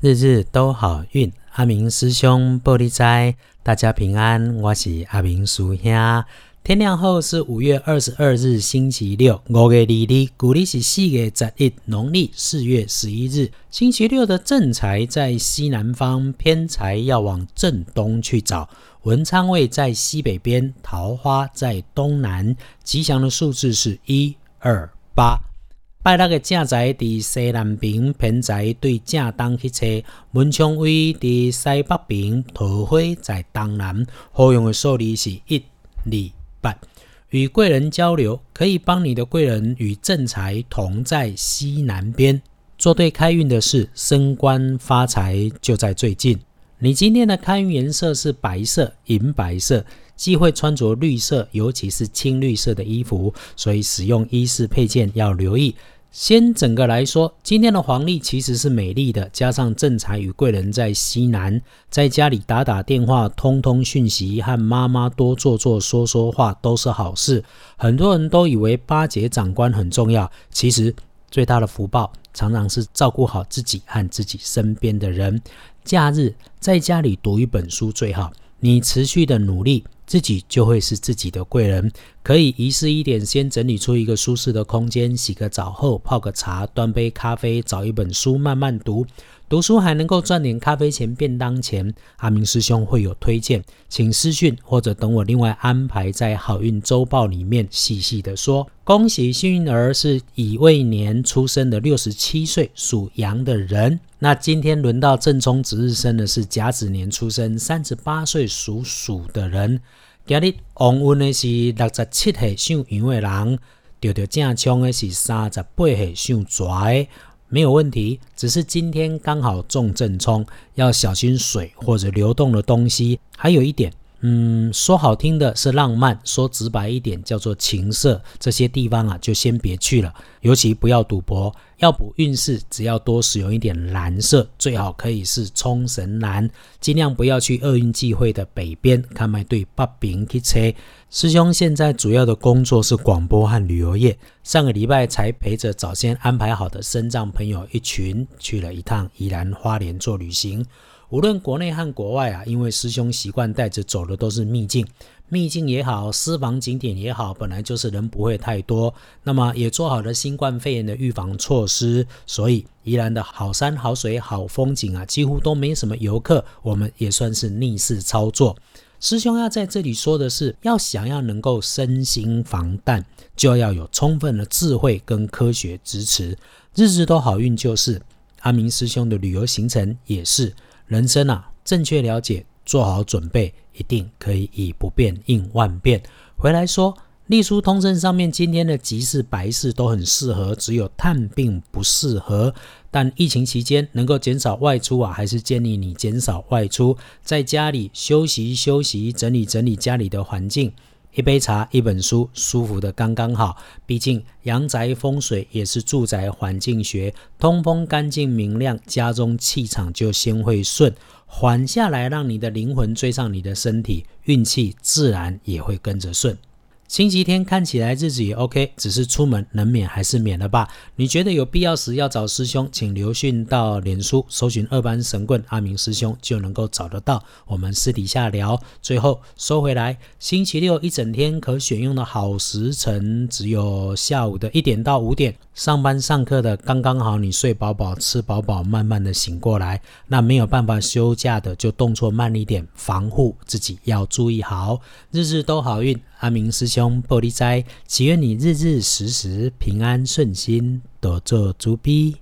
日日都好运，阿明师兄玻璃斋，大家平安。我是阿明叔兄。天亮后是五月二十二日，星期六。五月二日，古历是四月十一，农历四月十一日，星期六的正财在西南方，偏财要往正东去找。文昌位在西北边，桃花在东南。吉祥的数字是一二八。拜六嘅正宅伫西南边，偏宅对正东去车。文昌位伫西北边，桃花在东南。好用的数字是一、二、八。与贵人交流，可以帮你的贵人与正财同在西南边。做对开运的事，升官发财就在最近。你今天的开运颜色是白色、银白色。忌讳穿着绿色，尤其是青绿色的衣服，所以使用衣饰配件要留意。先整个来说，今天的黄历其实是美丽的，加上正财与贵人在西南，在家里打打电话、通通讯息，和妈妈多做做说说话都是好事。很多人都以为巴结长官很重要，其实最大的福报常常是照顾好自己和自己身边的人。假日在家里读一本书最好，你持续的努力。自己就会是自己的贵人，可以仪式一点，先整理出一个舒适的空间，洗个澡后泡个茶，端杯咖啡，找一本书慢慢读。读书还能够赚点咖啡钱、便当钱，阿明师兄会有推荐，请私讯或者等我另外安排在好运周报里面细细的说。恭喜幸运儿是乙未年出生的六十七岁属羊的人，那今天轮到正冲值日生的是甲子年出生三十八岁属鼠的人。今日旺运的是六十七岁属羊的人，钓钓正冲的是三十八岁属蛇的。没有问题，只是今天刚好重正冲，要小心水或者流动的东西。还有一点。嗯，说好听的是浪漫，说直白一点叫做情色。这些地方啊，就先别去了。尤其不要赌博，要补运势，只要多使用一点蓝色，最好可以是冲绳蓝。尽量不要去厄运忌讳的北边，看卖对八饼去车。师兄现在主要的工作是广播和旅游业。上个礼拜才陪着早先安排好的深藏朋友一群去了一趟宜兰花莲做旅行。无论国内和国外啊，因为师兄习惯带着走的都是秘境，秘境也好，私房景点也好，本来就是人不会太多，那么也做好了新冠肺炎的预防措施，所以宜兰的好山好水好风景啊，几乎都没什么游客，我们也算是逆势操作。师兄要在这里说的是，要想要能够身心防弹，就要有充分的智慧跟科学支持，日日都好运就是阿明师兄的旅游行程也是。人生啊，正确了解，做好准备，一定可以以不变应万变。回来说，隶书通胜上面今天的吉事白事都很适合，只有探病不适合。但疫情期间能够减少外出啊，还是建议你减少外出，在家里休息休息，整理整理家里的环境。一杯茶，一本书，舒服的刚刚好。毕竟阳宅风水也是住宅环境学，通风干净明亮，家中气场就先会顺，缓下来，让你的灵魂追上你的身体，运气自然也会跟着顺。星期天看起来日子也 OK，只是出门能免还是免了吧？你觉得有必要时要找师兄，请留讯到脸书搜寻二班神棍阿明师兄就能够找得到。我们私底下聊。最后收回来，星期六一整天可选用的好时辰只有下午的一点到五点。上班上课的刚刚好，你睡饱饱吃饱饱，慢慢的醒过来。那没有办法休假的，就动作慢一点，防护自己要注意好。日日都好运，阿明师兄玻璃斋，祈愿你日日时时平安顺心，多做猪逼。